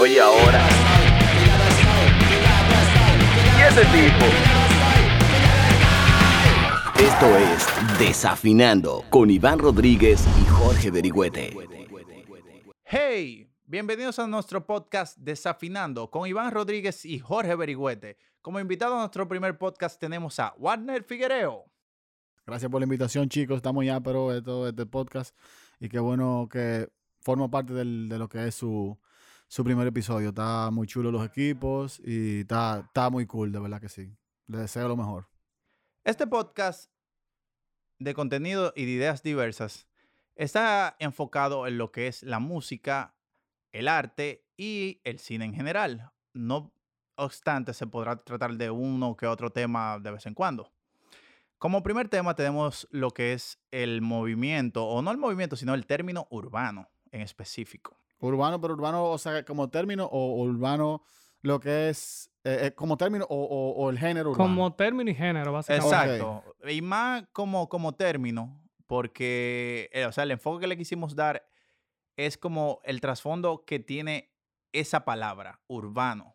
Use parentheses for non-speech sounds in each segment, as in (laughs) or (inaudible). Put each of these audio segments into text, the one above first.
Oye, ahora. ¿Y ese tipo? Esto es Desafinando con Iván Rodríguez y Jorge Berigüete. Hey, bienvenidos a nuestro podcast Desafinando con Iván Rodríguez y Jorge Berigüete. Como invitado a nuestro primer podcast tenemos a Warner Figuereo. Gracias por la invitación, chicos. Estamos ya, pero de todo este podcast. Y qué bueno que forma parte del- de lo que es su, su primer episodio. Está muy chulo los equipos y está, está muy cool, de verdad que sí. Les deseo lo mejor. Este podcast de contenido y de ideas diversas está enfocado en lo que es la música, el arte y el cine en general. No obstante, se podrá tratar de uno que otro tema de vez en cuando. Como primer tema tenemos lo que es el movimiento, o no el movimiento, sino el término urbano en específico. Urbano, pero urbano, o sea, como término, o urbano, lo que es, eh, eh, como término, o, o- o el género urbano. Como término y género, básicamente. Exacto. Y más como, como término, porque, eh, o sea, el enfoque que le quisimos dar es como el trasfondo que tiene esa palabra, urbano.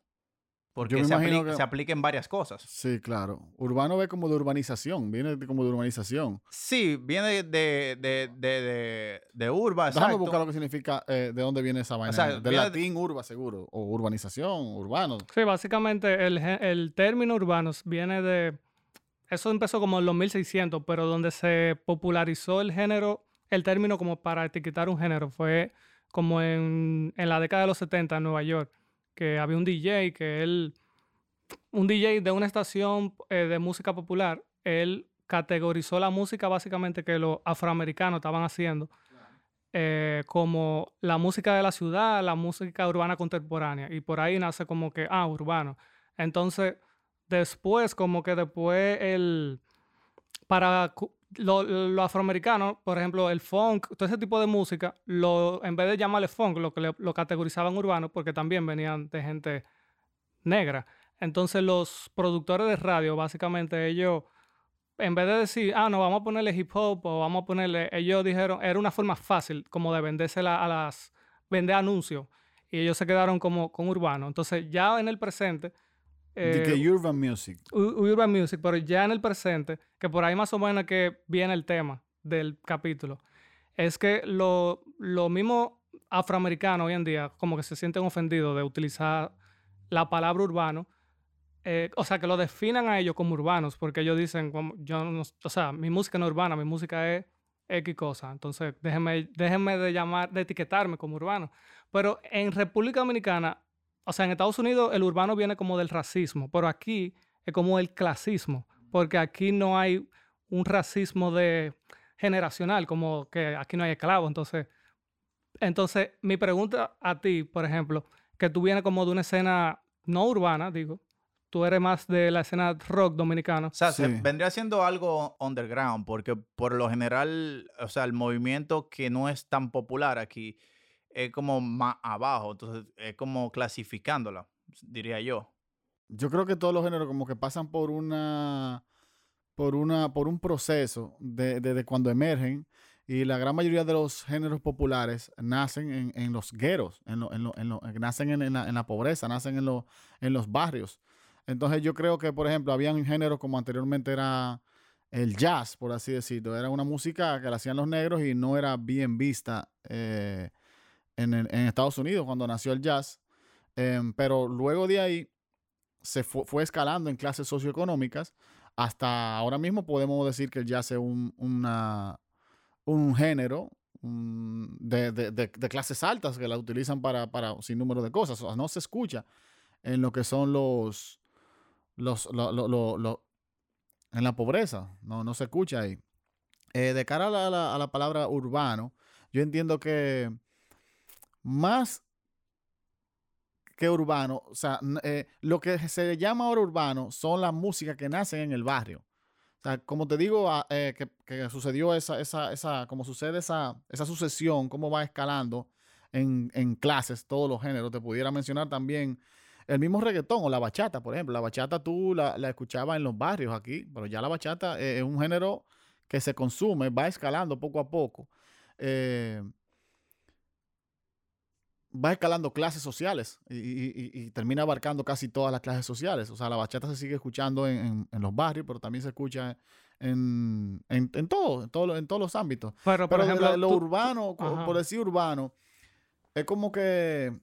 Porque se, imagino apli- que- se aplica en varias cosas. Sí, claro. Urbano ve como de urbanización, viene de- como de urbanización. Sí, viene de, de, de, de, de urba, Déjame exacto. buscar lo que significa, eh, de dónde viene esa vaina. sea, Del viene de- latín urba, seguro. O urbanización, urbano. Sí, básicamente el, el término urbanos viene de... Eso empezó como en los 1600, pero donde se popularizó el género, el término como para etiquetar un género, fue como en, en la década de los 70 en Nueva York, que había un DJ que él, un DJ de una estación eh, de música popular, él categorizó la música básicamente que los afroamericanos estaban haciendo eh, como la música de la ciudad, la música urbana contemporánea. Y por ahí nace como que, ah, urbano. Entonces, después, como que después el... Para cu- lo, lo afroamericano, por ejemplo, el funk, todo ese tipo de música, lo, en vez de llamarle funk, lo que lo categorizaban urbano, porque también venían de gente negra. Entonces, los productores de radio, básicamente, ellos en vez de decir, ah, no, vamos a ponerle hip hop o vamos a ponerle, ellos dijeron, era una forma fácil como de vendérsela a las, vender anuncios. Y ellos se quedaron como con urbano. Entonces, ya en el presente, de eh, que urban music. Urban Music, pero ya en el presente, que por ahí más o menos que viene el tema del capítulo, es que lo, lo mismo afroamericanos hoy en día como que se sienten ofendidos de utilizar la palabra urbano, eh, o sea, que lo definan a ellos como urbanos, porque ellos dicen, como, yo no, o sea, mi música no es urbana, mi música es X cosa, entonces déjenme, déjenme de llamar, de etiquetarme como urbano. Pero en República Dominicana, o sea, en Estados Unidos el urbano viene como del racismo, pero aquí es como el clasismo, porque aquí no hay un racismo de generacional, como que aquí no hay esclavos. Entonces, entonces mi pregunta a ti, por ejemplo, que tú vienes como de una escena no urbana, digo, tú eres más de la escena rock dominicana. O sea, se- Sí. vendría siendo algo underground, porque por lo general, o sea, el movimiento que no es tan popular aquí es como más abajo, entonces es como clasificándola, diría yo. Yo creo que todos los géneros como que pasan por una por una por un proceso de, de- de cuando emergen y la gran mayoría de los géneros populares nacen en, en los gueros, en lo- en lo- en lo- nacen en, la, la pobreza, nacen en, en los barrios. Entonces yo creo que, por ejemplo, habían géneros como anteriormente era el jazz, por así decirlo. Era una música que la hacían los negros y no era bien vista eh, en, Estados Unidos cuando nació el jazz. Em, pero luego de ahí se fu- fue escalando en clases socioeconómicas hasta ahora mismo podemos decir que el jazz es un, una- un género un- de, de- clases altas que la utilizan para, para sin número de cosas. O sea, no se escucha en lo que son los, los, lo- lo- en la pobreza, no, no se escucha ahí. Eh, de cara a la- a la palabra urbano, yo entiendo que más que urbano, o sea, eh, lo que se llama ahora urbano son las músicas que nacen en el barrio. O sea, como te digo, ah, eh, que, sucedió esa, esa, esa, como sucede esa, esa sucesión, cómo va escalando en, clases, todos los géneros. Te pudiera mencionar también el mismo reggaetón o la bachata, por ejemplo. La bachata tú la, la escuchabas en los barrios aquí, pero ya la bachata eh, es un género que se consume, va escalando poco a poco. Eh, va escalando clases sociales y, y- y- y termina abarcando casi todas las clases sociales. O sea, la bachata se sigue escuchando en, en- en los barrios, pero también se escucha en, en, en todo, en, todo, en todos los ámbitos. Pero, por Pero ejemplo, la- lo tú- urbano, ajá. por decir urbano, es como que...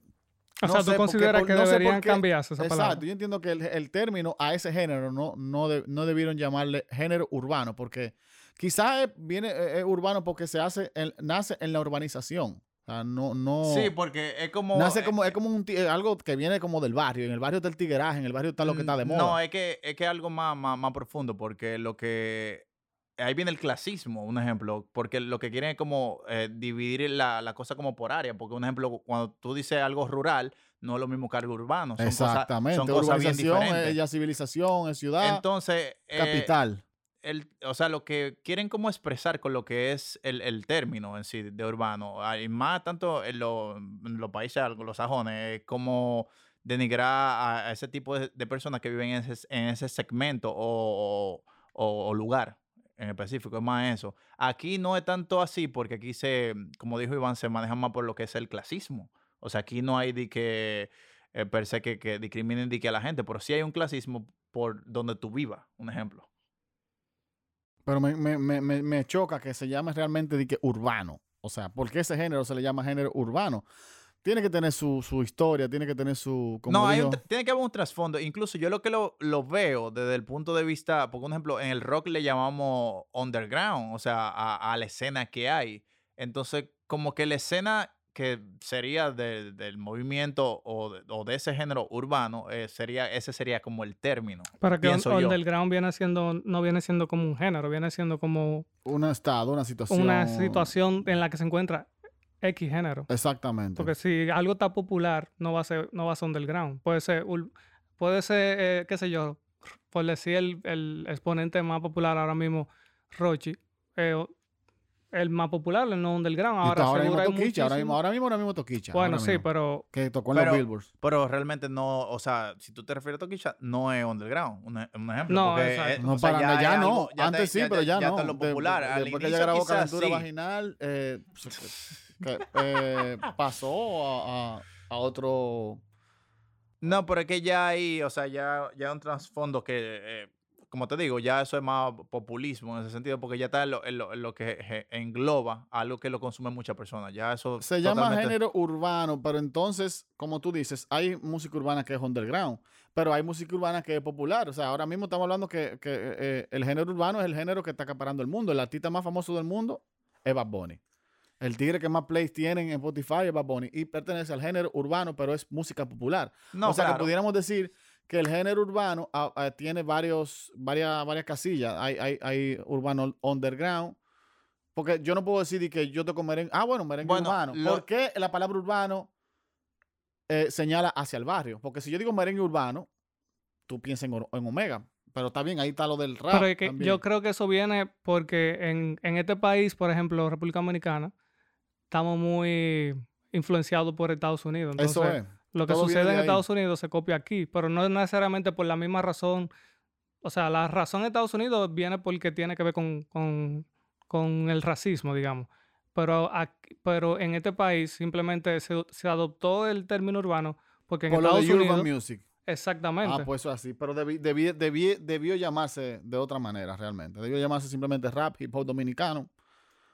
o no sea, tú consideras que no deberían qué- cambiarse esa Exacto, palabra. yo entiendo que el, el término a ese género no, no, de- no debieron llamarle género urbano, porque quizás viene es, es urbano porque se hace, nace en la urbanización. Sea, no, no. Sí, porque es como. nace eh, como, es como un, eh, algo que viene como del barrio. En el barrio está el tigueraje, en el barrio está lo que está de moda. No, es que es que es algo más, más, más profundo, porque lo que. Ahí viene el clasismo, un ejemplo, porque lo que quieren es como eh, dividir la, la cosa como por área, porque un ejemplo, cuando tú dices algo rural, no es lo mismo que algo urbano. Son cosas- Exactamente. son cosas bien diferentes. es ya civilización, es ciudad, Entonces, eh, capital. El, o sea, lo que quieren como expresar con lo que es el, el término en sí de urbano, ah, y más tanto en, lo- en los países anglosajones, es como denigrar a, ese tipo de, personas que viven en ese, en ese segmento o, o- o lugar en específico, es más eso. Aquí no es tanto así porque aquí se, como dijo Iván, se maneja más por lo que es el clasismo. O sea, aquí no hay de que eh, per se que, que discriminen de que a la gente, pero sí hay un clasismo por donde tú vivas, un ejemplo. Pero me, me, me, me, me choca que se llame realmente de que urbano. O sea, ¿por qué ese género se le llama género urbano? Tiene que tener su, su historia, tiene que tener su... Como no, hay un tiene que haber un trasfondo. Incluso yo lo que lo, lo veo desde el punto de vista, por ejemplo, en el rock le llamamos underground, o sea, a, a la escena que hay. Entonces, como que la escena que sería de- del movimiento o de, o de ese género urbano, eh, sería, ese sería como el término. Para que un- pienso yo. underground viene siendo, no viene siendo como un género, viene siendo como un estado, una situación. una situación en la que se encuentra X género. Exactamente. Porque si algo está popular, no va a ser, no va a ser underground. Puede ser, puede ser, eh, qué sé yo, por decir el, el exponente más popular ahora mismo, Rochi. eh, el más popular, el no underground. Ahora, ahora mismo Toquicha, ahora mismo, ahora mismo, ahora mismo Toquicha. Bueno, ahora sí, mismo, pero Que tocó en Pero- los Billboards. Pero realmente no, o sea, si tú te refieres a Toquicha, no es underground, un, e- un ejemplo. No, porque, exacto. eh, No, o sea, para nada, es ya no. algo- ya Antes sí, pero ya, no. está lo popular. de- Al después que ella inicio grabó Calentura sí. Vaginal, eh, que, eh, pasó a, a- a otro... No, pero es que ya hay, o sea, ya, ya hay un trasfondo que, eh, como te digo, ya eso es más populismo en ese sentido, porque ya está en lo, en lo- en lo que engloba algo que lo consumen muchas personas. Ya eso Se llama totalmente- género urbano, pero entonces, como tú dices, hay música urbana que es underground, pero hay música urbana que es popular. O sea, ahora mismo estamos hablando que, que, eh, el género urbano es el género que está acaparando el mundo. El artista más famoso del mundo es Bad Bunny. El tigre que más plays tienen en Spotify es Bad Bunny y pertenece al género urbano, pero es música popular. No, o sea, claro. que pudiéramos decir que el género urbano ah, ah, tiene varios, varias, varias casillas. Hay, hay, hay urbano underground. Porque yo no puedo decir de que yo toco merengue. Ah, bueno, merengue Bueno, urbano. lo- ¿Por qué la palabra urbano eh, señala hacia el barrio? Porque si yo digo merengue urbano, tú piensas en, en Omega. Pero está bien, ahí está lo del rap. Pero es que también. yo creo que eso viene porque en, en este país, por ejemplo, República Dominicana, estamos muy influenciados por Estados Unidos. Entonces, Eso es. Lo que todo sucede de en. Estados Unidos se copia aquí, pero no necesariamente por la misma razón. O sea, la razón en Estados Unidos viene porque tiene que ver con, con- con el racismo, digamos. Pero, aquí- pero en este país simplemente se, se adoptó el término urbano porque en Por lo Estados de Urban. Music. Exactamente. Ah, pues eso así. Pero debí- debí- debió llamarse de otra manera realmente. Debió llamarse simplemente rap, hip hop dominicano.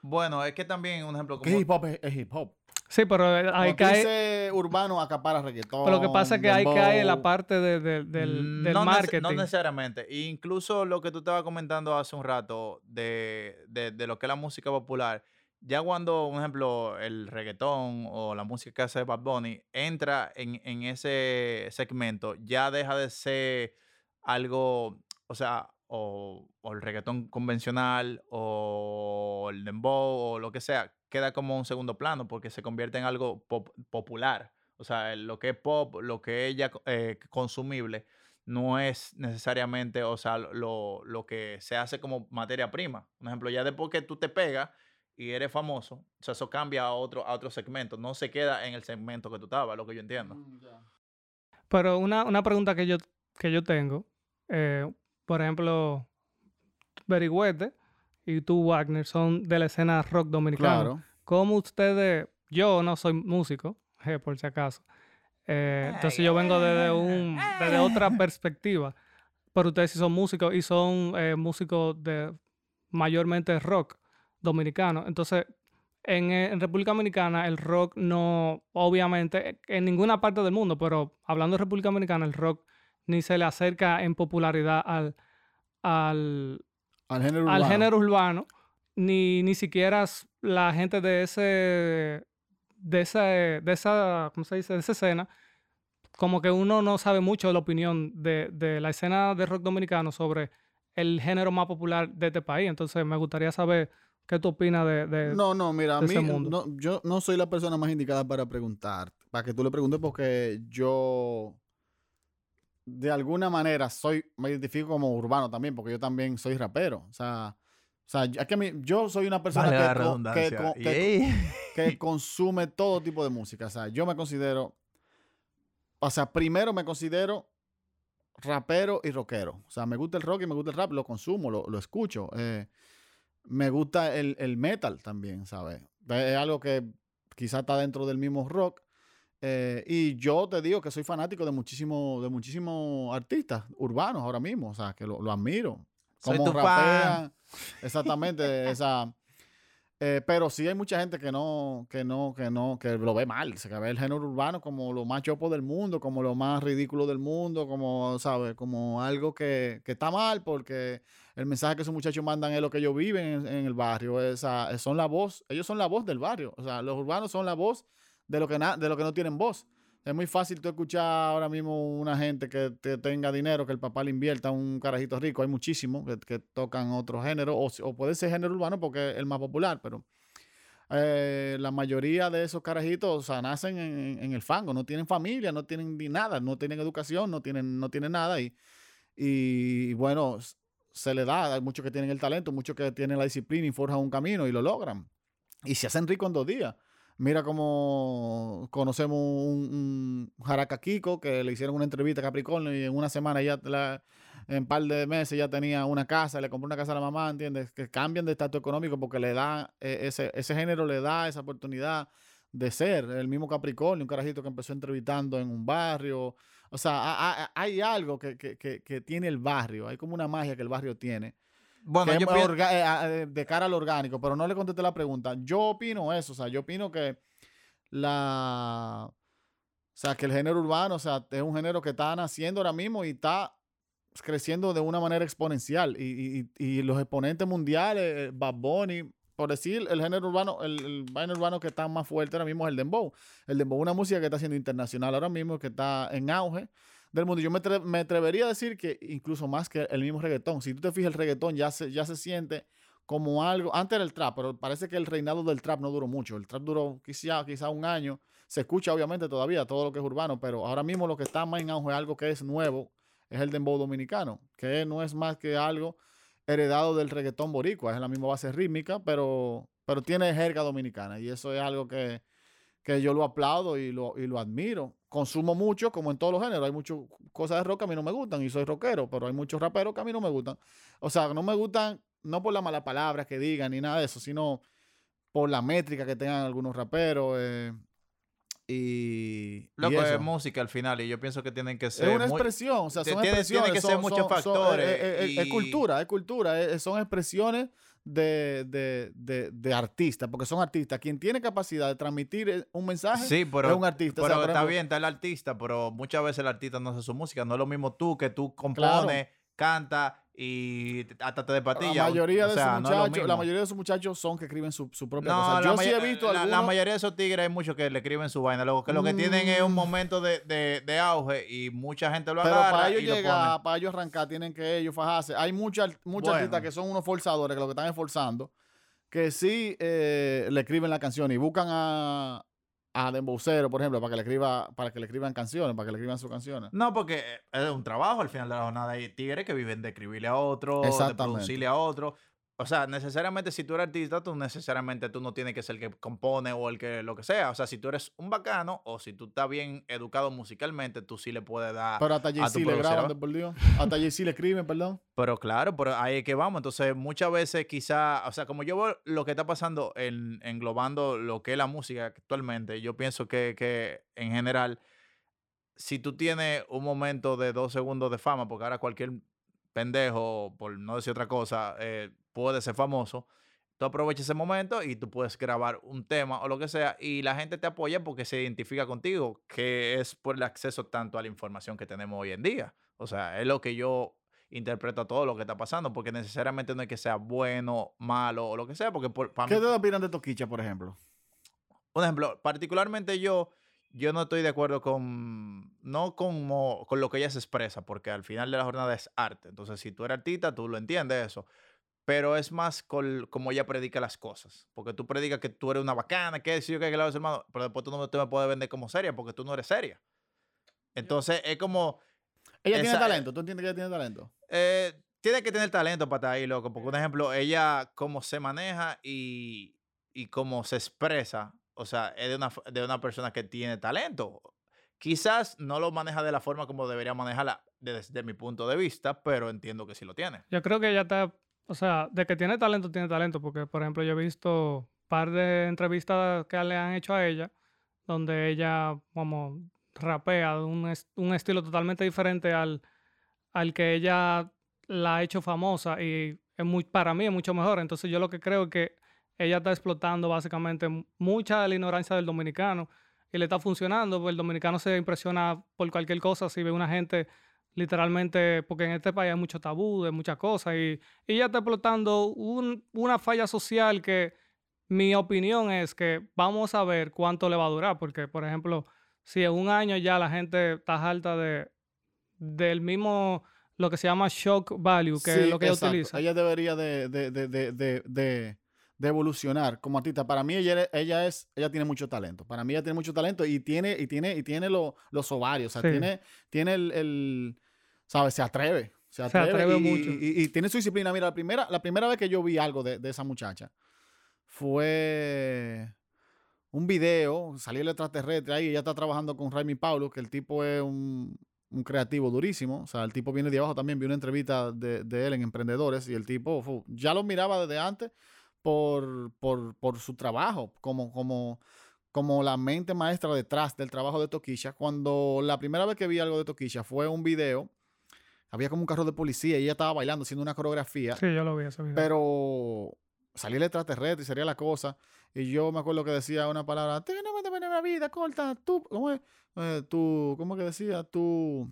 Bueno, es que también, un ejemplo, como... Que hip hop es, es hip hop. Sí, pero eh, ahí tú cae... dices urbano acapara reggaetón. Pero lo que pasa es que ahí cae la parte de- de- del, Mm, del no nece- marketing. No necesariamente. E Incluso lo que tú estabas comentando hace un rato de, de- de lo que es la música popular, ya cuando, por ejemplo, el reggaetón o la música que hace Bad Bunny entra en, en ese segmento, ya deja de ser algo, o sea, o, o el reggaetón convencional o el dembow o lo que sea, queda como un segundo plano porque se convierte en algo pop- popular. O sea, lo que es pop, lo que es ya eh, consumible, no es necesariamente, o sea, lo, lo que se hace como materia prima. Por ejemplo, ya después que tú te pegas y eres famoso, o sea, eso cambia a otro, a otro segmento. No se queda en el segmento que tú estabas, lo que yo entiendo. Mm, Pero una, una pregunta que yo, que yo tengo, eh, por ejemplo, Berigüete y tú, Wagner, son de la escena rock dominicana. Claro. ¿Cómo ustedes, yo no soy músico, G, (laughs) por si acaso. Eh, entonces yo vengo desde, un, desde otra perspectiva. Pero ustedes sí son músicos y son eh, músicos de mayormente rock dominicano. Entonces, en, eh, en República Dominicana el rock no, obviamente, en ninguna parte del mundo, pero hablando de República Dominicana, el rock ni se le acerca en popularidad al, al, Al género al urbano. género urbano, ni, ni siquiera la gente de ese, de esa, de esa, ¿cómo se dice? De esa escena, como que uno no sabe mucho de la opinión de, de la escena de rock dominicano sobre el género más popular de este país. Entonces me gustaría saber qué tú opinas de... de- No, no, mira, a mí mundo. no, yo no soy la persona más indicada para preguntar, para que tú le preguntes porque yo de alguna manera soy, me identifico como urbano también, porque yo también soy rapero. O sea, o sea, es que mí- yo soy una persona Vale que, que (laughs) consume todo tipo de música. O sea, yo me considero, o sea, primero me considero rapero y rockero. O sea, me gusta el rock y me gusta el rap, lo consumo, lo, lo escucho. Eh, me gusta el, el metal también, ¿sabes? Es algo que quizá está dentro del mismo rock. Eh, y yo te digo que soy fanático de muchísimos de muchísimos artistas urbanos ahora mismo, o sea, que lo, lo admiro. Como tu fan. rapean, (laughs) exactamente, esa... eh, pero sí hay mucha gente que no, que no, que no, que lo ve mal, se que ve el género urbano como lo más chopo del mundo, como lo más ridículo del mundo, como, ¿sabes? Como algo que, que está mal porque el mensaje que esos muchachos mandan es lo que ellos viven en, en el barrio, esa, son la voz, ellos son la voz del barrio, o sea, los urbanos son la voz de lo que, de lo que no tienen voz. Es muy fácil tú escuchar ahora mismo una gente que, te- tenga dinero, que el papá le invierta a un carajito rico. Hay muchísimos que, que tocan otro género, o, o puede ser género urbano porque es el más popular, pero eh, la mayoría de esos carajitos o sea, nacen en, en el fango, no tienen familia, no tienen ni nada, no tienen educación, no tienen, no tienen nada. Y, y bueno, se le da, hay muchos que tienen el talento, muchos que tienen la disciplina y forjan un camino y lo logran. Y se hacen ricos en dos días. Mira cómo conocemos un, un que le hicieron una entrevista a Capricornio y en una semana ya, en un par de meses ya tenía una casa, le compró una casa a la mamá, ¿entiendes? Que cambian de estatus económico porque le da, eh, ese, ese género le da esa oportunidad de ser el mismo Capricornio, un carajito que empezó entrevistando en un barrio. O sea, ha- ha- hay algo que- que- que tiene el barrio, hay como una magia que el barrio tiene Bueno, que yo pienso- eh, eh, de cara al orgánico, pero no le contesté la pregunta. Yo opino eso, o sea, yo opino que la... O sea, que el género urbano, o sea, es un género que está naciendo ahora mismo y está creciendo de una manera exponencial. Y, y- y los exponentes mundiales, eh, Bad Bunny, por decir, el género urbano, el, el género urbano que está más fuerte ahora mismo es el dembow. El dembow es una música que está siendo internacional ahora mismo, que está en auge del mundo. Yo me, me atrevería a decir que incluso más que el mismo reggaetón. Si tú te fijas, el reggaetón ya se, ya se siente como algo. Antes era el trap, pero parece que el reinado del trap no duró mucho. El trap duró quizá, quizá un año. Se escucha obviamente todavía todo lo que es urbano, pero ahora mismo lo que está más en auge, algo que es nuevo, es el dembow dominicano, que no es más que algo heredado del reggaetón boricua. Es la misma base rítmica, pero, pero tiene jerga dominicana. Y eso es algo que, que yo lo aplaudo y lo, y lo admiro. Consumo mucho, como en todos los géneros. Hay muchas cosas de rock que a mí no me gustan y soy rockero, pero hay muchos raperos que a mí no me gustan. O sea, no me gustan, no por la mala palabra que digan ni nada de eso, sino por la métrica que tengan algunos raperos. eh, y, y Loco, eso. es música al final y yo pienso que tienen que ser Es una muy- expresión, o sea, son tiene- expresiones. tiene que ser son- muchos son- factores eh, eh, Es y- cultura, es cultura, son expresiones de, de, de, de artistas, porque son artistas. Quien tiene capacidad de transmitir eh, un mensaje Sí, pero, es un artista. O pero sea, está bien, está el artista, pero muchas veces el artista no hace su música. No es lo mismo tú que tú compones, canta y hasta te de patilla. La mayoría, o de sea, esos no la mayoría de esos muchachos son que escriben su, su propia No, cosa. Yo sí he visto la- la mayoría de esos tigres hay muchos que le escriben su vaina. Lo que lo que tienen es un Mm. momento de, de, de auge y mucha gente lo Pero agarra para ellos lo llegar, para ellos arrancar, tienen que ellos fajarse. Hay muchos muchos Bueno. artistas que son unos forzadores, que lo que están esforzando, que sí eh, le escriben la canción y buscan a, a Dembowcero, por ejemplo, para que le escriba, para que le escriban canciones, para que le escriban sus canciones. No, porque es un trabajo al final de la jornada. Hay tigres que viven de escribirle a otro, de producirle a otro. O sea, necesariamente si tú eres artista, tú necesariamente tú no tienes que ser el que compone o el que lo que sea. O sea, si tú eres un bacano o si tú estás bien educado musicalmente, tú sí le puedes dar. Pero hasta Jay-Z le graban, por Dios. Hasta Jay-Z le escriben, perdón. Pero claro, pero ahí es que vamos. Entonces, muchas veces quizá, o sea, como yo veo lo que está pasando en, englobando lo que es la música actualmente, yo pienso que, que en general, si tú tienes un momento de dos segundos de fama, porque ahora cualquier pendejo, por no decir otra cosa, eh, puede ser famoso, tú aprovechas ese momento y tú puedes grabar un tema o lo que sea y la gente te apoya porque se identifica contigo, que es por el acceso tanto a la información que tenemos hoy en día. O sea, es lo que yo interpreto todo lo que está pasando, porque necesariamente no es que sea bueno, malo o lo que sea, porque por, para ¿Qué mí, te opinan de Toquicha, por ejemplo? un ejemplo, particularmente yo, yo no estoy de acuerdo con, no con, mo- con lo que ella se expresa, porque al final de la jornada es arte. Entonces, si tú eres artista, tú lo entiendes eso. Pero es más con como ella predica las cosas. Porque tú predicas que tú eres una bacana, que si yo que la hermano, pero después tú no te me puedes vender como seria, porque tú no eres seria. Entonces, es como, Ella tiene Esa- talento. ¿Tú entiendes que ella tiene talento? eh, tiene que tener talento para estar ahí, loco. Porque, un ejemplo, ella cómo se maneja y, y cómo se expresa, o sea, es de una, de una persona que tiene talento. Quizás no lo maneja de la forma como debería manejarla desde mi punto de vista, pero entiendo que sí lo tiene. Yo creo que ella está, o sea, de que tiene talento, tiene talento, porque por ejemplo yo he visto un par de entrevistas que le han hecho a ella, donde ella como rapea de un, un estilo totalmente diferente al, al que ella la ha hecho famosa y es muy, para mí es mucho mejor. Entonces yo lo que creo es que ella está explotando básicamente mucha de la ignorancia del dominicano y le está funcionando, porque el dominicano se impresiona por cualquier cosa si ve una gente literalmente, porque en este país hay mucho tabú de muchas cosas y, y ella está explotando un- una falla social que mi opinión es que vamos a ver cuánto le va a durar, porque por ejemplo, si en un año ya la gente está harta de, del mismo, lo que se llama shock value, que es lo que ella utiliza. Ella debería de, de, de, de, de, evolucionar como artista. Para mí ella, ella es, ella tiene mucho talento. Para mí ella tiene mucho talento y tiene, y tiene, y tiene lo- los ovarios. O sea, Sí. tiene, tiene el, el, ¿sabes? Se atreve. Se Se atreve, atreve y, mucho. y- y- y tiene su disciplina. Mira, la primera, la primera vez que yo vi algo de, de esa muchacha fue un video, salió el extraterrestre ahí, ella está trabajando con Raimi Paulo, que el tipo es un, un creativo durísimo, o sea, el tipo viene de abajo también, vi una entrevista de, de él en Emprendedores y el tipo fu, ya lo miraba desde antes por, por, por su trabajo, como, como, como la mente maestra detrás del trabajo de Toquisha. Cuando la primera vez que vi algo de Toquisha fue un video, había como un carro de policía y ella estaba bailando, haciendo una coreografía. Sí, yo lo vi ese video. Pero salía el extraterrestre y sería la cosa. Y yo me acuerdo que decía una palabra, "Te no me la vida corta, tú, ¿cómo es? Eh, tú, ¿cómo que decía? Tú,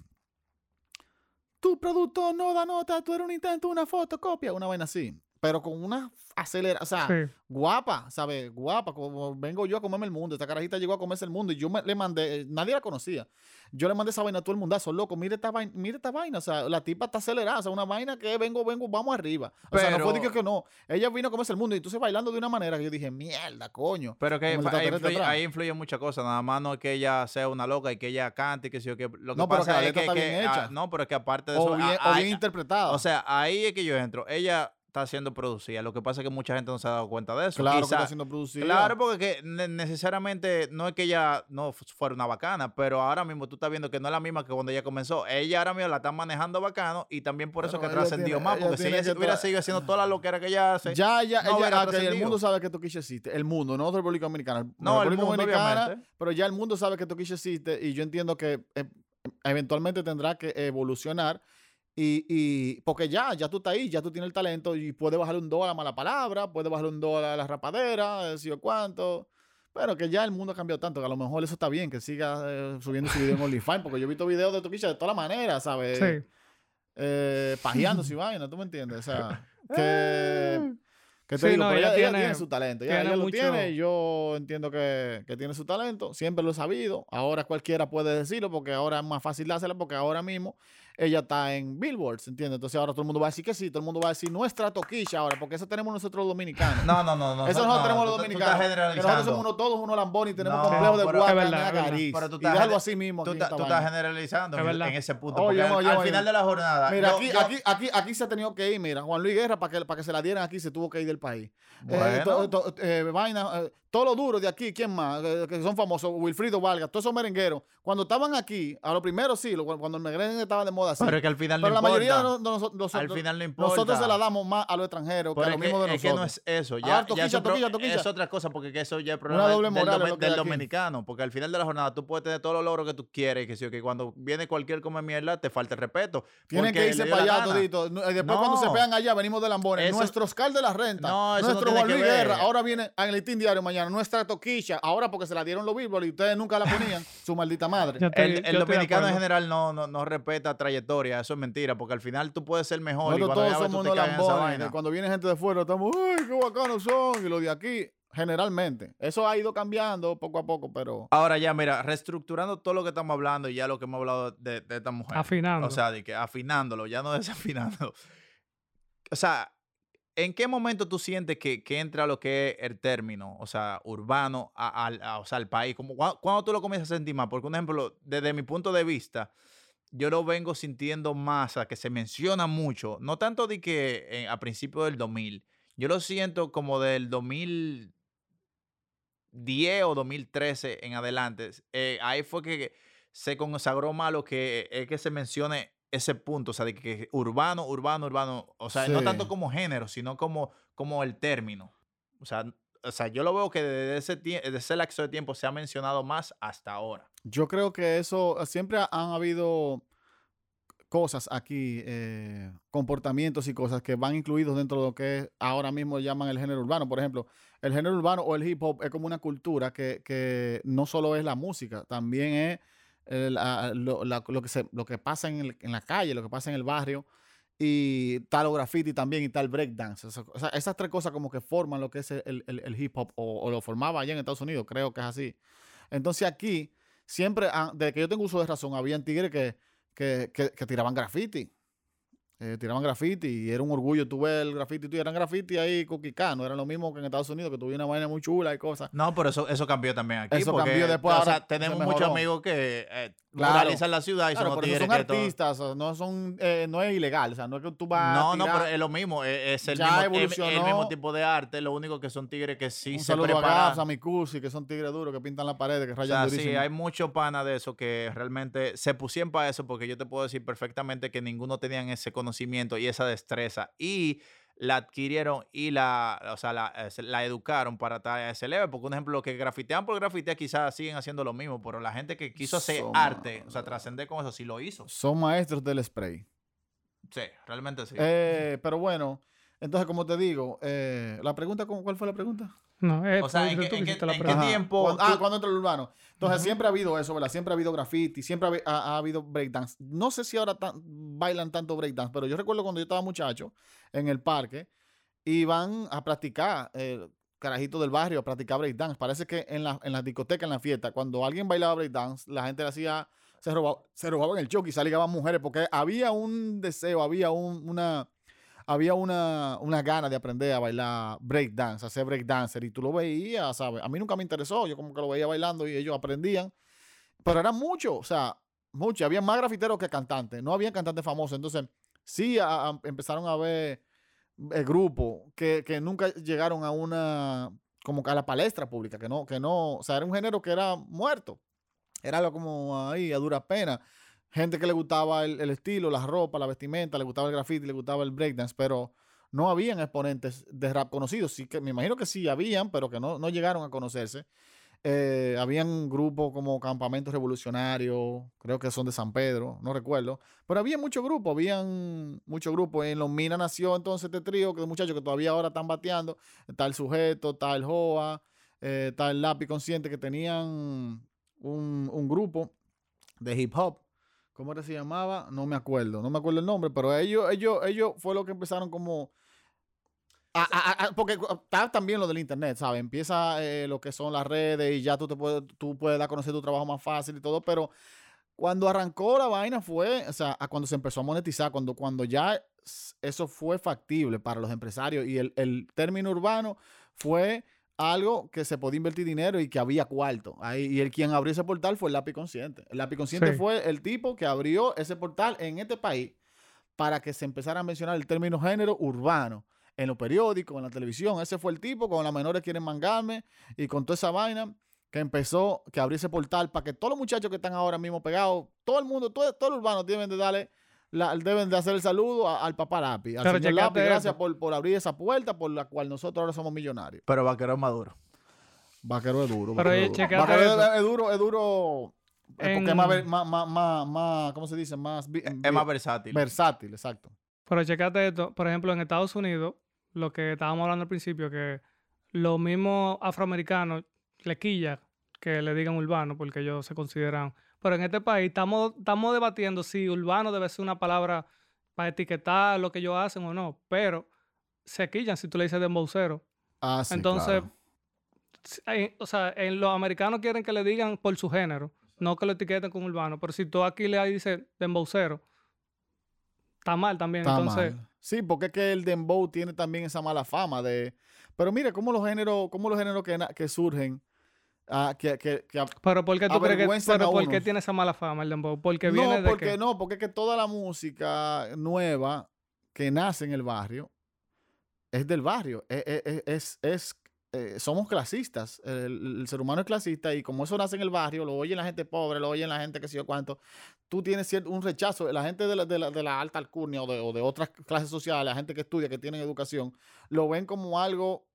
tu producto no da nota, tú eres un intento, una fotocopia, una vaina así. Pero con una acelera, o sea, Sí. guapa, ¿sabes? Guapa, como vengo yo a comerme el mundo. Esta carajita llegó a comerse el mundo y yo me- le mandé, eh, nadie la conocía. Yo le mandé esa vaina a todo el mundazo, loco, mire esta vaina, mire esta vaina, o sea, la tipa está acelerada, o sea, una vaina que vengo, vengo, vamos arriba. O sea, no fue que, que no. Ella vino a comerse el mundo y entonces bailando de una manera que yo dije, mierda, coño. Pero que ahí influye, ahí influye muchas cosas. Nada más no es que ella sea una loca y que ella cante y que sí o que. Lo que No, pero pasa que la es que, está que, ah, hecha. no, pero es que aparte de O eso. bien, ah, o bien interpretada. o sea, ahí es que yo entro. Ella está siendo producida. Lo que pasa es que mucha gente no se ha dado cuenta de eso. claro que está siendo producida. Claro, porque que ne- necesariamente no es que ella no fu- fuera una bacana, pero ahora mismo tú estás viendo que no es la misma que cuando ella comenzó. Ella ahora mismo la está manejando bacano y también por eso Pero que tiene- más, porque si ella hubiera seguido haciendo toda la loquera que ella hace. Ya, ya, no ella- que el mundo sabe que Toquisha existe. El mundo, no República Dominicana. No, el mundo, Dominicana, obviamente. Pero ya el mundo sabe que Toquisha existe y yo entiendo que eh, eventualmente tendrá que evolucionar. Y, y porque ya, ya tú estás ahí, ya tú tienes el talento y puedes bajarle un dólar a la mala palabra, puedes bajarle un dólar a la rapadera, si o cuánto. Pero que ya el mundo ha cambiado tanto que a lo mejor eso está bien, que siga eh, subiendo su video en OnlyFans, porque yo he visto videos de Toquisha de todas las maneras, ¿sabes? Sí. eh, pajeándose (laughs) y vaina, ¿tú me entiendes? O sea, que, Que te Sí, digo, no, pero ella tiene- su talento. Ella, tiene ella lo mucho- tiene yo entiendo que, que tiene su talento. Siempre lo he sabido. Ahora cualquiera puede decirlo porque ahora es más fácil hacerlo porque ahora mismo ella está en Billboards, ¿entiendes? Entonces ahora todo el mundo va a decir que sí, todo el mundo va a decir nuestra toquilla ahora porque eso tenemos nosotros los dominicanos. No, no, no. no Eso no, nosotros no, tenemos los tú- tú dominicanos. estás que nosotros generalizando. somos uno, todos unos lambones y tenemos No, complejo de pero- guaca, Es verdad, es verdad. nariz. Pero tú y estás gener- así mismo. Tú, tú estás generalizando Es en, ese punto. Oye, porque al, oye, al oye. final de la jornada. Mira, yo- aquí, yo- aquí, aquí, aquí se ha tenido que ir, mira, Juan Luis Guerra, para que, para que se la dieran aquí, se tuvo que ir del país. Eh, Bueno. to- to- eh, vaina, eh, todo lo duro de aquí, ¿quién más? Eh, que son famosos, Wilfrido Vargas, todos esos merengueros. Cuando estaban aquí, a lo primero sí, cuando el merengue estaba de moda, sí. Pero es que al final Pero no la importa. mayoría de nos- de nosotros, Al nosotros- final no importa. nosotros se la damos más a los extranjeros que Pero a es lo que, mismo de es que nosotros. no es eso. Ya, Ah, toquilla, toquilla, toquilla. es otra cosa porque que eso ya es problema doble del, moral que dominicano. Porque al final de la jornada tú puedes tener todos los logros que tú quieres. Que, sí, que cuando viene cualquier come mierda te falta el respeto. Tienen que irse para allá todito. No, y Después cuando se pegan allá, venimos de Lambones. Nuestro Oscar de la Renta. No, nuestro Juan que Luis. Guerra. Ahora viene en el Listín Diario mañana. Nuestra toquilla. Ahora porque se la dieron los Billboard y ustedes nunca la ponían. (laughs) su maldita madre. Estoy- El, dominicano en general no, no, no respeta trayectoria, eso es mentira, porque al final tú puedes ser mejor y Nosotros todos somos unos lambones. Cuando viene gente de fuera, estamos, ¡ay, qué bacanos son! Y los de aquí, generalmente. Eso ha ido cambiando poco a poco, pero. Ahora ya, mira, reestructurando todo lo que estamos hablando y ya lo que hemos hablado de, de esta mujer. Afinando. O sea, de que afinándolo, ya no (laughs) desafinando. O sea, ¿en qué momento tú sientes que, que entra lo que es el término, o sea, urbano, a- o sea, al país? Como, ¿cuándo, cuándo tú lo comienzas a sentir más? Porque, un ejemplo, desde mi punto de vista, yo lo vengo sintiendo más, a que se menciona mucho, no tanto de que eh, a principios del 2000, yo lo siento como del 2010 o 2013 en adelante. eh, ahí fue que se consagró más lo que es que se mencione ese punto, o sea, de que urbano, urbano, urbano, o sea, no tanto como género, sino como, como el término. O sea, o sea, yo lo veo que desde ese, desde ese lapso de tiempo se ha mencionado más hasta ahora. Yo creo que eso siempre ha- han habido cosas aquí, eh, comportamientos y cosas que van incluidos dentro de lo que ahora mismo llaman el género urbano. Por ejemplo, el género urbano o el hip hop es como una cultura que, que no solo es la música, también es lo, que se, lo que pasa en, el- en la calle, lo que pasa en el barrio. Y tal graffiti también y tal breakdance. O sea, esas tres cosas como que forman lo que es el, el- hip hop o, o lo formaba allá en Estados Unidos, creo que es así. Entonces aquí siempre, ah, desde que yo tengo uso de razón, habían tigres que, que, que- que tiraban graffiti. Eh, tiraban graffiti y era un orgullo tú ver el graffiti, tú eran graffiti ahí coquicano, era lo mismo que en Estados Unidos, que tuviera una vaina muy chula y cosas. No, pero eso, eso cambió también aquí. Eso porque, cambió después, O sea, tenemos muchos amigos que eh, Claro. muralizan la ciudad y Claro, son pero esos son todo- artistas, o sea, no son, eh, no es ilegal, o sea, no es que tú vas No, a no, tirar- pero es lo mismo, es, es el, Ya mismo, es- el mismo tipo de arte, lo único que son tigres que sí un se saludo a preparan. A Mikusi, que son tigres duros, que pintan la pared, que O rayan sea, sí, hay muchos panas de eso que realmente se pusieron para eso porque yo te puedo decir perfectamente que ninguno tenían ese conocimiento y esa destreza y la adquirieron y la, o sea, la, eh, la educaron para estar a ese level. Porque, un ejemplo, los que grafitean por grafitear quizás siguen haciendo lo mismo, pero la gente que quiso hacer Son- arte, o sea, trascender con eso, sí lo hizo. Son maestros del spray. Sí, realmente sí. Eh, pero bueno, entonces, como te digo, eh, la pregunta, ¿cómo- ¿cuál fue la pregunta? No, eh, O sea, ¿en tú qué- en qué- la en qué tiempo ah, cuando entra el urbano. Entonces, siempre ha habido eso, ¿verdad? Siempre ha habido graffiti, siempre ha, ha- ha habido breakdance. No sé si ahora tan- bailan tanto breakdance, pero yo recuerdo cuando yo estaba muchacho en el parque, iban a practicar, eh, carajitos del barrio, a practicar breakdance. Parece que en la, en la discoteca, en la fiesta, cuando alguien bailaba breakdance, la gente le hacía, se robaba, se robaban el choque y salían mujeres, porque había un deseo, había un- una había una, una gana de aprender a bailar breakdance, a ser breakdancer, y tú lo veías, ¿sabes? A mí nunca me interesó, yo como que lo veía bailando y ellos aprendían, pero eran muchos, o sea, muchos, había más grafiteros que cantantes, no había cantantes famosos, entonces sí a- a- empezaron a ver eh, grupos que, que nunca llegaron a una, como a la palestra pública, que no, que no, o sea, era un género que era muerto, era algo como ahí, a dura pena gente que le gustaba el, el estilo, la ropa, la vestimenta, le gustaba el graffiti, le gustaba el breakdance, pero no habían exponentes de rap conocidos. Sí que me imagino que sí habían, pero que no, no llegaron a conocerse. Eh, habían grupos como Campamento Revolucionario, creo que son de San Pedro, no recuerdo. Pero había muchos grupos, habían muchos grupos. En Los Minas nació entonces este trío de muchachos que todavía ahora están bateando. Está el sujeto, está el Joa, eh, el Lápiz Consciente, que tenían un, un grupo de hip hop. ¿Cómo era se llamaba? No me acuerdo, no me acuerdo el nombre, pero ellos, ellos, ellos fue lo que empezaron como Ah, ah, ah, porque está también lo del internet, ¿sabes? Empieza eh, lo que son las redes y ya tú te puedes, tú puedes dar a conocer tu trabajo más fácil y todo, pero cuando arrancó la vaina fue, o sea, a cuando se empezó a monetizar, cuando, cuando ya eso fue factible para los empresarios y el, el término urbano fue algo que se podía invertir dinero y que había cuarto. Ahí, y el quien abrió ese portal fue el lápiz consciente. El lápiz consciente Sí. fue el tipo que abrió ese portal en este país para que se empezara a mencionar el término género urbano en los periódicos, en la televisión. Ese fue el tipo, con las menores quieren mangarme y con toda esa vaina que empezó, que abrió ese portal para que todos los muchachos que están ahora mismo pegados, todo el mundo, todo, todo el urbano deben de darle, la- deben de hacer el saludo a- al papá Lápiz, al Pero señor Lápiz, gracias por, por abrir esa puerta por la cual nosotros ahora somos millonarios. Pero Vaquero es maduro. Vaquero es duro. Pero, vaquero eh, es duro. Vaquero es, duro, es duro, eh, porque es más, ver- más, más, más, más, ¿cómo se dice? Más, Es más versátil. versátil, exacto. Pero checate esto, por ejemplo, en Estados Unidos, lo que estábamos hablando al principio, que los mismos afroamericanos le quilla que le digan urbano, porque ellos se consideran. Pero en este país estamos, estamos debatiendo si urbano debe ser una palabra para etiquetar lo que ellos hacen o no, pero se quillan si tú le dices dembowcero. Ah, sí, Entonces, claro. en- o sea, en los americanos quieren que le digan por su género, no que lo etiqueten como urbano. Pero si tú aquí le dices dembowcero, está mal también. Está Entonces, mal. Sí, porque es que el dembow tiene también esa mala fama de... Pero mira, cómo los géneros, cómo los géneros que, que surgen, ah, que, que, que Pero ¿por qué tú crees que avergüenzan pero por qué tiene esa mala fama el dembow? Porque viene no, de porque que no, porque es que toda la música nueva que nace en el barrio es del barrio. Es, es- es- es- eh, somos clasistas. El, el ser humano es clasista y como eso nace en el barrio, lo oye la gente pobre, lo oye la gente que sé yo cuánto, tú tienes cierto, un rechazo. La gente de la, de la- de la alta alcurnia o de, o de otras clases sociales, la gente que estudia, que tienen educación, lo ven como algo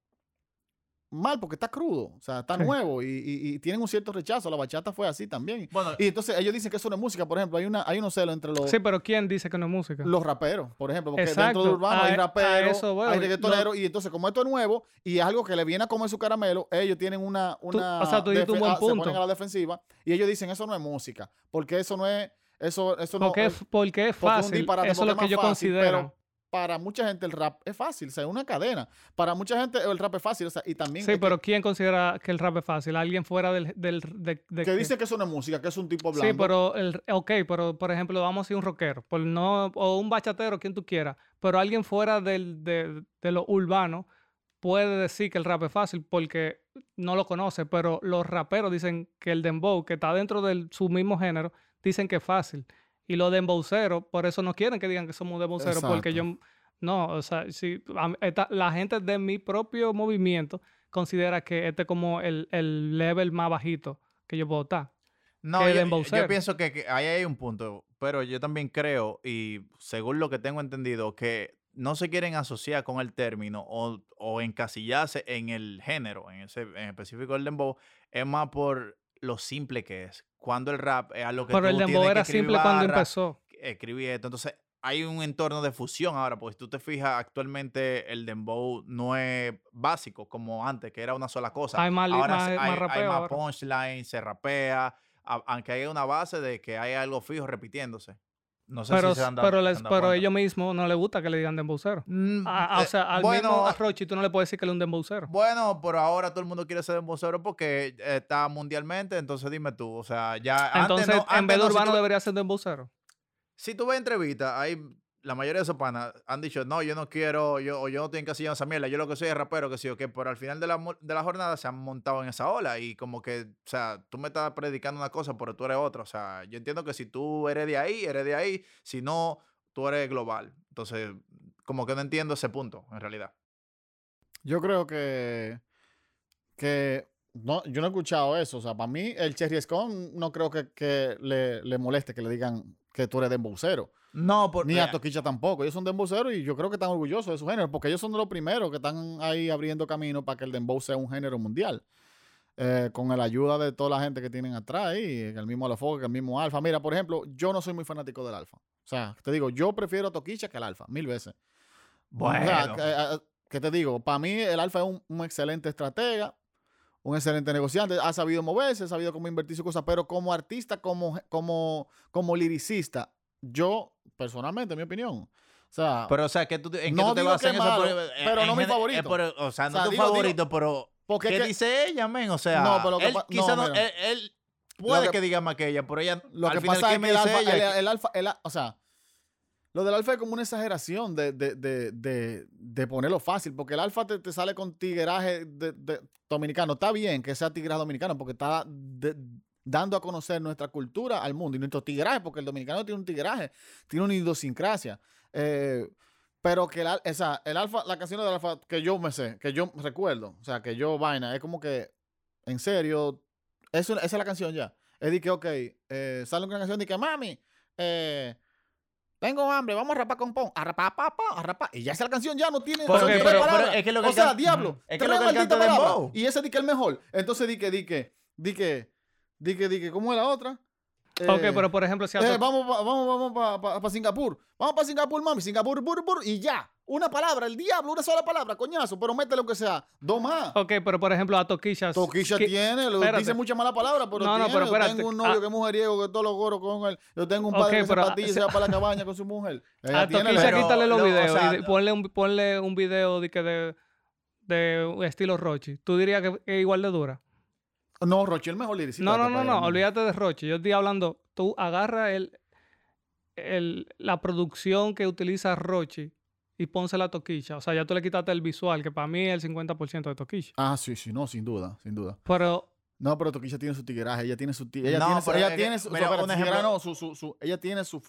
mal porque está crudo, o sea, está Sí. nuevo y, y- y tienen un cierto rechazo. La bachata fue así también. Bueno, Y entonces ellos dicen que eso no es música, por ejemplo, hay una hay unos celos entre los, Sí, pero ¿quién dice que no es música? los raperos, por ejemplo, porque Exacto, dentro del urbano a- hay a raperos, eso voy, hay reggaetoneros y entonces como esto es nuevo y es algo que le viene a comer su caramelo, ellos tienen una una o sea, tú un buen ah, se ponen punto. a la defensiva y ellos dicen eso no es música, porque eso no es eso eso no porque, es, porque es porque es un fácil. disparate, Eso es porque lo que más yo fácil, considero. pero para mucha gente el rap es fácil, o sea, es una cadena. Para mucha gente el rap es fácil, o sea, y también Sí, es que- pero ¿quién considera que el rap es fácil? ¿Alguien fuera del... del de, de que dice que eso no es música, que es un tipo Sí, hablando. pero, el, ok, pero por ejemplo, vamos a ir un rockero, por no, o un bachatero, quien tú quieras, pero alguien fuera del, de, de lo urbano puede decir que el rap es fácil porque no lo conoce, pero los raperos dicen que el dembow, que está dentro de su mismo género, dicen que es fácil. Y los dembowceros, por eso no quieren que digan que somos dembowceros, porque yo, no, o sea, si, esta- la gente de mi propio movimiento considera que este es como el, el level más bajito que yo puedo estar. No, yo, pienso que, que ahí hay un punto, pero yo también creo, y según lo que tengo entendido, que no se quieren asociar con el término o, o encasillarse en el género, en ese en específico el dembow, es más por lo simple que es. Cuando el rap es algo que Pero tú el dembow era simple cuando empezó. escribir esto. Entonces, hay un entorno de fusión ahora, porque si tú te fijas, actualmente el dembow no es básico como antes, que era una sola cosa. Hay ahora más- se- más hay, hay más ahora. punchline, se rapea, aunque hay una base de que hay algo fijo repitiéndose. No sé Pero, si se han dado- pero, les, pero cuenta. ellos mismos no les gusta que le digan dembowcero. Mm, A- a- o eh, sea, al bueno, mismo a Rochi tú no le puedes decir que él es un dembowcero. Bueno, pero ahora todo el mundo quiere ser dembocero porque eh, está mundialmente, entonces dime tú, o sea, ya antes Entonces, no- en antes vez de no, si urbano tú- debería ser dembowcero. si tú ves entrevistas, hay la mayoría de esos panas han dicho, no, yo no quiero, yo, o yo no estoy encasillado en esa mierda, yo lo que soy es rapero, que sí o qué, pero al final de la, de la jornada se han montado en esa ola y como que, o sea, tú me estás predicando una cosa, pero tú eres otra, o sea, yo entiendo que si tú eres de ahí, eres de ahí, si no, tú eres global. Entonces, como que no entiendo ese punto, en realidad. Yo creo que, que no, yo no he escuchado eso. O sea, para mí, el Cherry Scone no creo que, que le, le moleste que le digan que tú eres dembowcero. No, por, Ni eh, a Toquicha tampoco. Ellos son dembowceros y yo creo que están orgullosos de su género, porque ellos son de los primeros que están ahí abriendo camino para que el dembow sea un género mundial. Eh, con la ayuda de toda la gente que tienen atrás y el mismo Alofoque, que el mismo Alfa. Mira, por ejemplo, yo no soy muy fanático del Alfa. O sea, te digo, yo prefiero a Toquicha que el Alfa, mil veces. bueno, O sea, que, eh, ¿qué te digo? Para mí el Alfa es un, un excelente estratega, un excelente negociante, ha sabido moverse, ha sabido cómo invertir su cosa, pero como artista, como, como, como liricista, yo, personalmente, en mi opinión, O sea, Pero, o sea, que tú, ¿en qué No tú te basas que en eso? malo, pero en no mi eh, favorito. o sea, no O sea, tu digo- digo- favorito, pero porque ¿qué que- dice ella, men? O sea, No, pero lo que él quizá no, él, él puede que, que- diga más que ella, pero ella, Lo al que pasa ¿qué es que el alfa, ella? el, alfa, el o sea, lo del alfa es como una exageración de, de, de, de, ponerlo fácil, porque el alfa te, te sale con tigueraje de, de- dominicano. Está bien que sea tigreaje dominicano, porque está de- dando a conocer nuestra cultura al mundo y nuestro tigreaje, porque el dominicano tiene un tigreaje, tiene una idiosincrasia. Eh, pero que el, o sea, el alfa, la canción del alfa que yo me sé, que yo recuerdo, o sea, que yo vaina, es como que, en serio, es una- esa es la canción ya. Es de que, ok, eh, sale una canción de que, mami, eh, tengo hambre, vamos a rapar con pon, a rapar, pa, pa, a rapar. Y ya esa canción ya no tiene tres pero- pero es que lo que O sea, can- diablo. Es que lo que palabras. dembow. Y ese di que el mejor. Entonces di que, di que, di que, di que, di que, ¿cómo es la otra? Ok, Eh, pero por ejemplo, si eh, vamos, pa- vamos, vamos para Singapur. Vamos para Singapur, mami. Singapur, bur, bur, y ya. Una palabra, el diablo, una sola palabra, coñazo. Pero métele lo que sea. Dos más. Ok, pero por ejemplo, a Toquilla. Toquilla tiene, lo, dice mucha mala palabra, pero No, no, tiene. pero Yo tengo un novio Ah. que es mujeriego, que todos los goros con él. Yo tengo un Ok, padre que se pero- patilla y se va para la cabaña con su mujer. Ella A Toquilla pero- quítale los lo- o videos sea, y de- ponle, un, ponle un video de, de, de estilo Rochi. ¿Tú dirías que es igual de dura? No, Rochi, el mejor liricista. No, no, no, no, olvídate de Rochi. Yo estoy hablando, tú agarra el, el, la producción que utiliza Rochi y pónsela a Toquilla. O sea, ya tú le quitaste el visual, que para mí es el 50% de Toquilla. Ah, sí, sí, no, sin duda, sin duda. Pero, No, pero Toquilla tiene su tigueraje, ella tiene su ella No, tiene, su- pero ella es tiene su, mira, ejemplo- no, su, su, su- ella tiene su,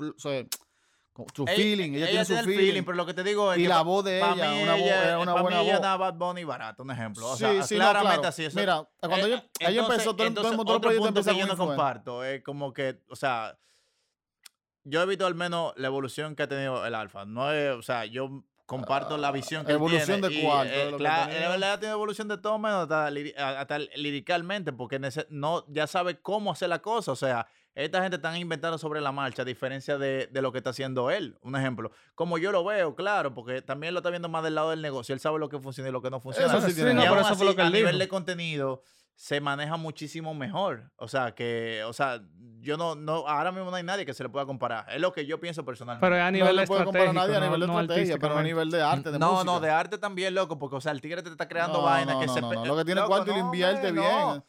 su, eh, Ella- feeling, ella, tiene su el feeling, pero lo que te digo es y que la voz de ella, mí una, voz, ella- era una buena ella voz. nada Bad Bunny barato, un ejemplo. O Sí, sea, sí, no, claramente claro. así. Eso, Mira, cuando Eh, ella, ella entonces- empezó, todo, el- todo el entonces, mundo, otro punto que yo no comparto es como que, o sea, yo he visto al menos la evolución que ha tenido el Alfa. No es, o sea, yo comparto la visión que evolución tiene de cuarto, eh, la verdad tenido evolución de todo menos hasta, hasta liricalmente, porque no, ya sabe cómo hacer la cosa. O sea, esta gente están inventando sobre la marcha, a diferencia de, de lo que está haciendo él. Un ejemplo, como yo lo veo, claro, porque también lo está viendo más del lado del negocio. Él sabe lo que funciona y lo que no funciona. Eso sí no, Y aún eso fue lo así, que a nivel dijo. de contenido se maneja muchísimo mejor. O sea, que, o sea, yo no, no, ahora mismo no hay nadie que se le pueda comparar. Es lo que yo pienso personalmente. pero a No nivel le puedo comparar a nadie a no, nivel de no estrategia, pero a nivel de arte, de no, música. no, de arte también, loco, porque, o sea, el tigre te está creando No, vainas no, que no, se... no, no. Lo que tiene Loco, cuarto y lo no, invierte bien.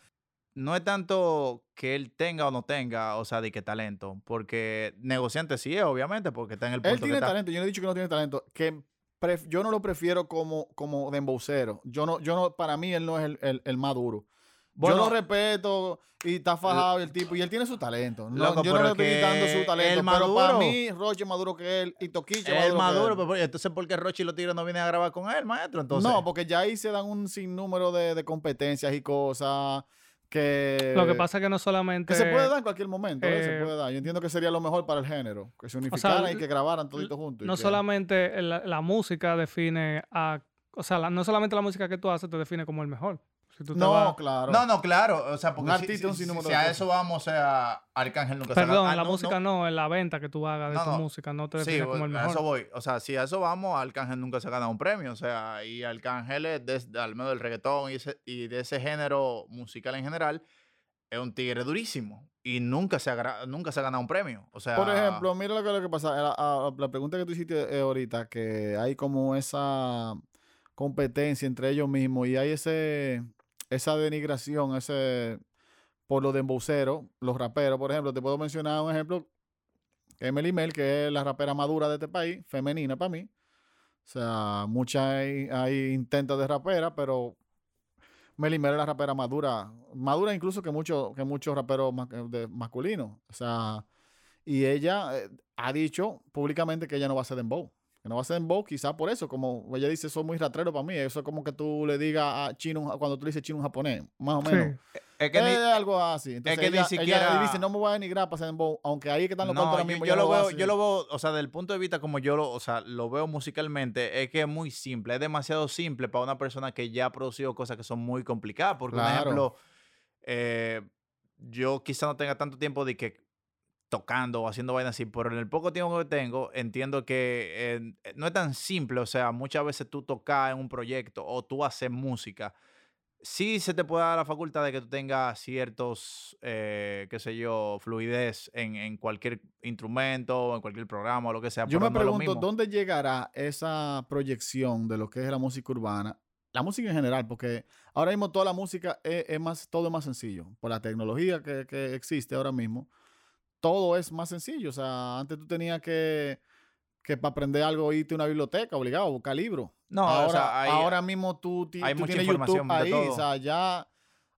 No. Es tanto que él tenga o no tenga, o sea, de qué talento, porque negociante sí es, obviamente, porque está en el punto Él tiene que está. talento, yo no he dicho que no tiene talento, que pref- yo no lo prefiero como, como dembocero. Yo no, yo no, para mí él no es el, el, el más duro. Bueno, yo lo respeto y está fajado el tipo, y él tiene su talento. Loco, yo no le estoy quitando su talento, el pero para maduro- mí Roche es más duro que él y Toquicha es Es más duro maduro, que él. pero entonces, ¿por qué Rochi y los tigres no vienen a grabar con él, maestro? Entonces, no, porque ya ahí se dan un sinnúmero de, de competencias y cosas que... Lo que pasa es que no solamente... Que se puede dar en cualquier momento, ¿eh? se eh, puede dar. Yo entiendo que sería lo mejor para el género, que se unificaran y que grabaran toditos juntos. No que- solamente la, la música define a... O sea, la- no solamente la música que tú haces te define como el mejor. Si tú te No, vas- claro. No, no, claro. O sea, porque Un si- artista si, es un sinnúmero si de a eso vamos, o sea, Arcángel nunca se Perdón, haga- ah, la no, música no. no, en la venta que tú hagas de No, tu no. música no te Sí, como el a eso mejor. voy. O sea, si a eso vamos, Arcángel nunca se ha ganado un premio. O sea, y Arcángel es de- al menos del reggaetón y, ese- y de ese género musical en general, es un tigre durísimo. Y nunca se ha, nunca se ha ganado un premio. O sea, Por ejemplo, mira lo que, lo que pasa. La, la pregunta que tú hiciste eh, ahorita, que hay como esa competencia entre ellos mismos y hay ese esa denigración, ese por los demboceros, los raperos, por ejemplo, te puedo mencionar un ejemplo, Emily Mel, que es la rapera madura de este país, femenina para mí. O sea, muchas hay, hay intentos de rapera, pero Melly Mel es la rapera madura, madura incluso que muchos que muchos raperos de- masculinos. O sea, y ella eh, ha dicho públicamente que ella no va a ser dembow. Que no va a ser dembow, quizás por eso. Como ella dice, soy muy ratrero para mí. Eso es como que tú le digas a chino, cuando tú le dices chino un japonés, más o Sí. menos. es que Es ni- algo así. Entonces que ni ella, ella siquiera- dice, no me voy a denigrar para ser dembow, aunque ahí es que están los No, yo, mismo. yo ella lo veo, yo lo veo, o sea, del punto de vista como yo lo, o sea, lo veo musicalmente, es que es muy simple, es demasiado simple para una persona que ya ha producido cosas que son muy complicadas. Porque, por Claro. ejemplo, eh, yo quizá no tenga tanto tiempo de que tocando o haciendo vainas así, pero en el poco tiempo que tengo, entiendo que eh, no es tan simple. O sea, muchas veces tú tocas en un proyecto o tú haces música sí se te puede dar la facultad de que tú tengas ciertos, eh, qué sé yo, fluidez en, en cualquier instrumento o en cualquier programa o lo que sea. Yo me no pregunto. ¿dónde llegará esa proyección de lo que es la música urbana? La música en general, porque ahora mismo toda la música es, es más, todo es más sencillo. Por la tecnología que, que existe ahora mismo, todo es más sencillo. O sea, antes tú tenías que, que para aprender algo irte a una biblioteca, obligado, buscar libros. No, ahora, o sea, hay- ahora mismo tú, ti- hay tú mucha tienes información YouTube de ahí. todo. O sea, ya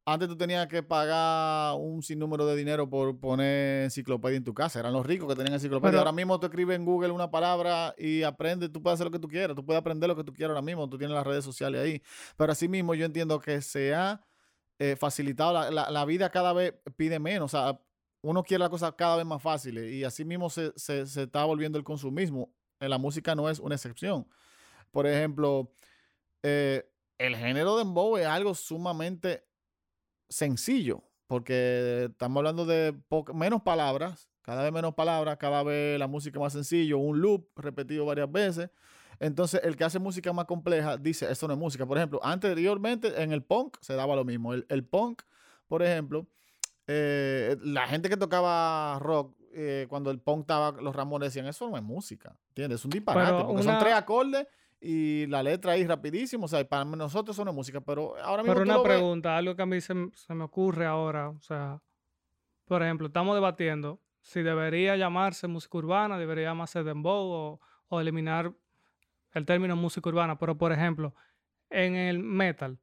antes tú tenías que pagar un sinnúmero de dinero por poner enciclopedia en tu casa. Eran los ricos que tenían enciclopedia. Pero- ahora mismo tú escribes en Google una palabra y aprendes, tú puedes hacer lo que tú quieras. Tú puedes aprender lo que tú quieras ahora mismo. Tú tienes las redes sociales ahí. Pero así mismo yo entiendo que se ha eh, facilitado, la, la- la vida cada vez pide menos. O sea, uno quiere las cosas cada vez más fáciles y así mismo se, se- está volviendo el consumismo. En la música no es una excepción. Por ejemplo, eh, el género de dembow es algo sumamente sencillo, porque estamos hablando de menos palabras, cada vez menos palabras, cada vez la música más sencillo, un loop repetido varias veces. Entonces, el que hace música más compleja dice, esto no es música. Por ejemplo, anteriormente en el punk se daba lo mismo. El, el punk, por ejemplo, eh, la gente que tocaba rock, eh, cuando el punk estaba, los Ramones decían, eso no es música, ¿entiendes? Es un disparate, Pero porque son tres acordes y la letra ahí rapidísimo, o sea, para nosotros eso no es música, pero ahora mismo Pero tú una lo ves- pregunta, algo que a mí se, me ocurre ahora, o sea, por ejemplo, estamos debatiendo si debería llamarse música urbana, debería llamarse dembow o, o eliminar el término música urbana, pero por ejemplo, en el metal,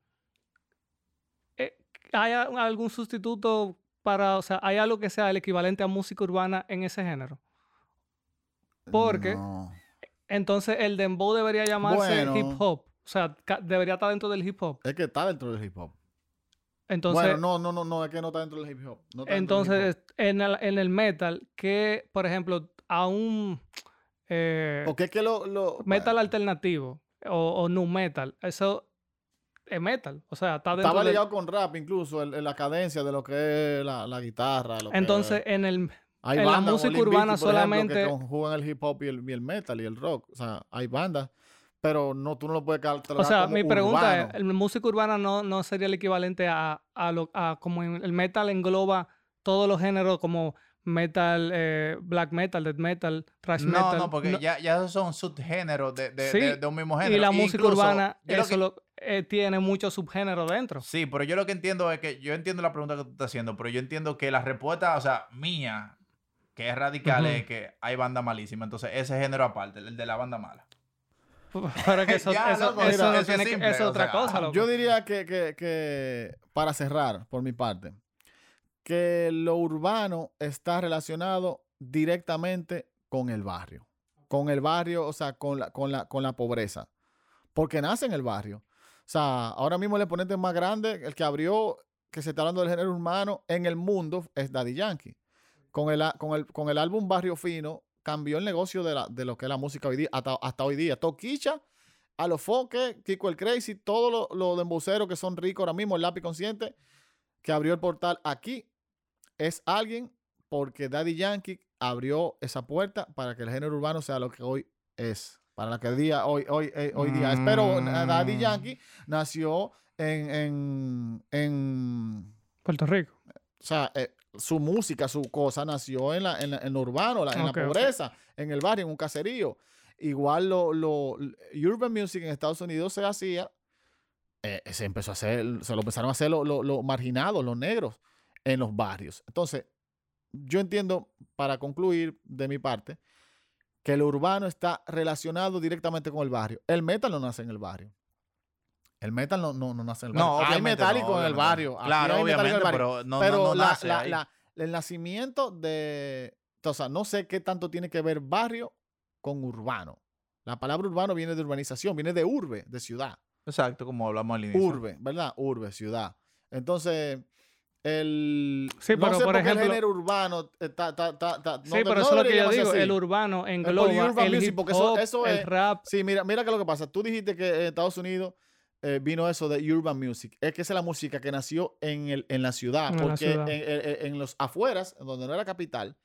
eh, ¿hay algún sustituto para, o sea, hay algo que sea el equivalente a música urbana en ese género? porque- No. Entonces el dembow debería llamarse Bueno. hip hop, o sea, debería estar dentro del hip hop. Es que está dentro del hip hop. Entonces, bueno, no, no, no, no, es que no está dentro del hip hop. no hip. Entonces, en el, en el metal, que, por ejemplo, a un eh, Porque es que lo... lo metal bueno, alternativo o, o nu metal, eso es metal. O sea, está dentro Estaba del- ligado con rap incluso, el- el- la cadencia de lo que es la, la guitarra. lo que- Entonces, en el... hay en la bandas, música Limp urbana ejemplo, solamente- que conjugan el hip hop y el, y el metal y el rock. O sea, hay bandas, pero no, tú no lo puedes catalogar O sea, como mi pregunta urbano. es, ¿el música urbana no, no sería el equivalente a, a, lo, a como en el metal engloba todos los géneros como metal, eh, black metal, death metal, thrash No, metal? no, porque No- ya, ya esos son subgéneros de, de, Sí, de- de un mismo género. y la música Incluso, urbana, lo eso que- lo- eh, tiene muchos subgéneros dentro. Sí, pero yo lo que entiendo es que yo entiendo la pregunta que tú estás haciendo, pero yo entiendo que la respuesta, o sea, mía, que es radical, es que hay banda malísima. Entonces, ese género aparte, el de la banda mala. (laughs) Pero que eso, (laughs) Ya, eso, loco, eso mira, no eso es tiene que- simple, es o otra sea, cosa, loco. Yo diría que, que- que, para cerrar, por mi parte, que lo urbano está relacionado directamente con el barrio. Con el barrio, o sea, con la, con la, con la pobreza. Porque nace en el barrio. Sea, ahora mismo el exponente más grande, el que abrió, que se está hablando del género urbano en el mundo, es Daddy Yankee. Con el, con el, con el álbum Barrio Fino, cambió el negocio de, la, de lo que es la música hoy día, hasta, hoy día. Toquicha a los Kiko el Crazy, todos los los demboceros que son ricos ahora mismo, el lápiz consciente, que abrió el portal aquí, es alguien porque Daddy Yankee abrió esa puerta para que el género urbano sea lo que hoy es. Para lo que día, hoy, hoy, eh, hoy día es. Pero Daddy Mm. Yankee nació en, en, en Puerto Rico. o sea, eh, su música, su cosa nació en, la, en, la- en lo urbano, la- en la pobreza, en el barrio, en un caserío. Igual lo, lo urban music en Estados Unidos se hacía, eh, se empezó a hacer, se lo empezaron a hacer los los marginados, los negros, en los barrios. Entonces, yo entiendo, para concluir de mi parte, que lo urbano está relacionado directamente con el barrio. El metal no nace en el barrio. El metal no, no, no nace en el barrio. No, hay obviamente metálico no, en el obviamente barrio. Claro, hay en el obviamente, barrio pero no, pero la- nace la- ahí. la- el nacimiento de. O sea, no sé qué tanto tiene que ver barrio con urbano. La palabra urbano viene de urbanización, viene de urbe, de ciudad. Exacto, como hablamos al inicio. Urbe, ¿verdad? Urbe, ciudad. Entonces, el. Sí, no sé por qué el ejemplo- género urbano está. está- está- está- no sí, de- pero no eso es lo que yo digo. así. El urbano engloba urban el music, hip porque eso- eso el es- rap. Sí, mira, mira qué es lo que pasa. Tú dijiste que en Estados Unidos eh, vino eso de urban music. Es que esa es la música que nació en, el, en la ciudad. En la porque ciudad. En, los afueras, donde no era capital,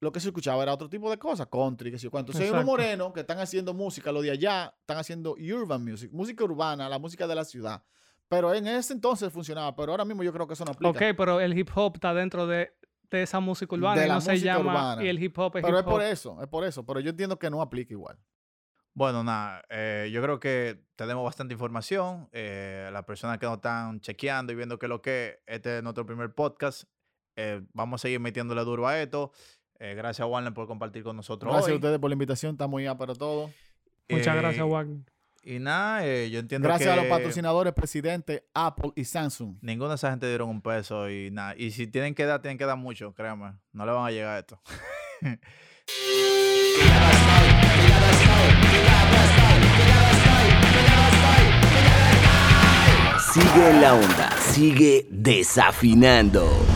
lo que se escuchaba era otro tipo de cosas, country, que sé yo cuánto. Entonces hay unos morenos que están haciendo música, lo de allá, están haciendo urban music, música urbana, la música de la ciudad. Pero en ese entonces funcionaba, pero ahora mismo yo creo que eso no aplica. Ok, pero el hip hop está dentro de, de esa música urbana De y la no se música llama. urbana. Y el hip hop es pero hip es por hop. eso, es por eso. Pero yo entiendo que no aplica igual. Bueno, nada, eh, yo creo que tenemos bastante información. Eh, las personas que nos están chequeando y viendo qué es lo que es, este es nuestro primer podcast. Eh, vamos a seguir metiéndole duro a esto. Eh, gracias a Warner por compartir con nosotros Gracias hoy. a ustedes por la invitación, está muy para todo. Muchas Eh, gracias, Wagner. Y nada, eh, yo entiendo Gracias a los patrocinadores, presidente, Apple y Samsung. Ninguna de esa gente dieron un peso y nada. Y si tienen que dar, tienen que dar mucho, créanme. No le van a llegar a esto. (laughs) Sigue en la onda, sigue desafinando.